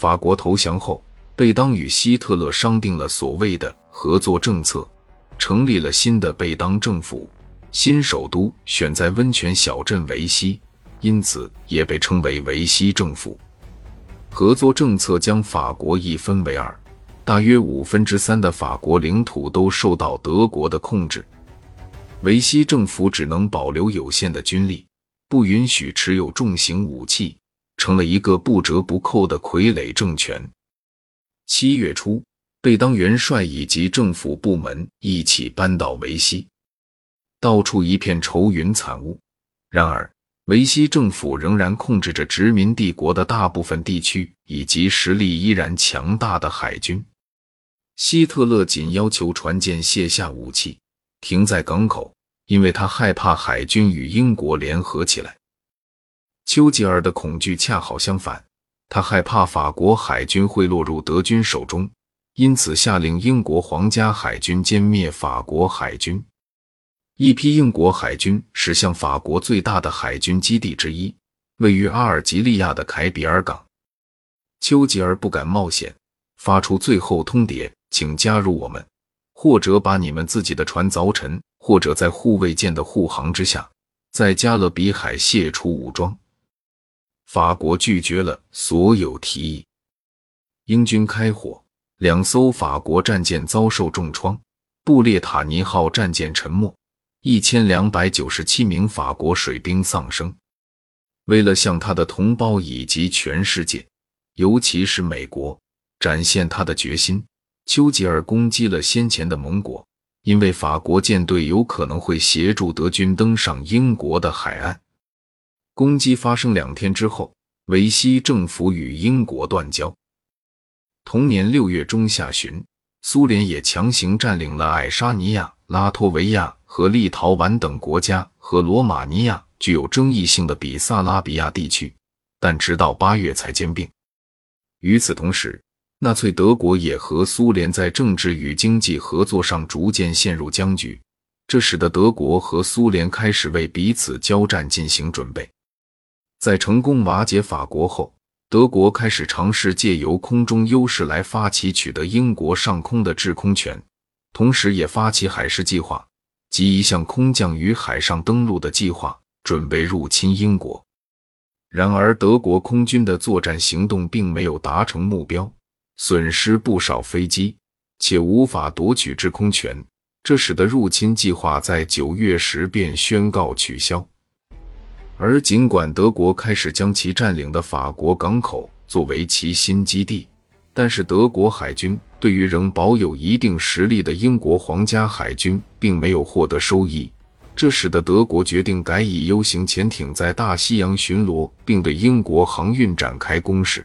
法国投降后，贝当与希特勒商定了所谓的合作政策，成立了新的贝当政府，新首都选在温泉小镇维希，因此也被称为维希政府。合作政策将法国一分为二，大约五分之三的法国领土都受到德国的控制。维希政府只能保留有限的军力，不允许持有重型武器，成了一个不折不扣的傀儡政权。七月初，贝当元帅以及政府部门一起搬到维希，到处一片愁云惨雾。然而，维希政府仍然控制着殖民帝国的大部分地区，以及实力依然强大的海军。希特勒仅要求船舰卸下武器，停在港口，因为他害怕海军与英国联合起来。丘吉尔的恐惧恰好相反，他害怕法国海军会落入德军手中，因此下令英国皇家海军歼灭法国海军。一批英国海军驶向法国最大的海军基地之一，位于阿尔及利亚的凯比尔港。丘吉尔不敢冒险，发出最后通牒，请加入我们，或者把你们自己的船凿沉，或者在护卫舰的护航之下，在加勒比海卸除武装。法国拒绝了所有提议。英军开火，两艘法国战舰遭受重创，布列塔尼号战舰沉没。一千两百九十七名法国水兵丧生。为了向他的同胞以及全世界，尤其是美国，展现他的决心，丘吉尔攻击了先前的盟国，因为法国舰队有可能会协助德军登上英国的海岸。攻击发生两天之后，维希政府与英国断交。同年六月中下旬，苏联也强行占领了爱沙尼亚、拉脱维亚。和立陶宛等国家和罗马尼亚具有争议性的比萨拉比亚地区，但直到八月才兼并。与此同时，纳粹德国也和苏联在政治与经济合作上逐渐陷入僵局，这使得德国和苏联开始为彼此交战进行准备。在成功瓦解法国后，德国开始尝试借由空中优势来发起取得英国上空的制空权，同时也发起海事计划。及一项空降于海上登陆的计划，准备入侵英国。然而，德国空军的作战行动并没有达成目标，损失不少飞机，且无法夺取制空权，这使得入侵计划在九月时便宣告取消。而尽管德国开始将其占领的法国港口作为其新基地，但是德国海军。对于仍保有一定实力的英国皇家海军，并没有获得收益，这使得德国决定改以 U 型潜艇在大西洋巡逻，并对英国航运展开攻势。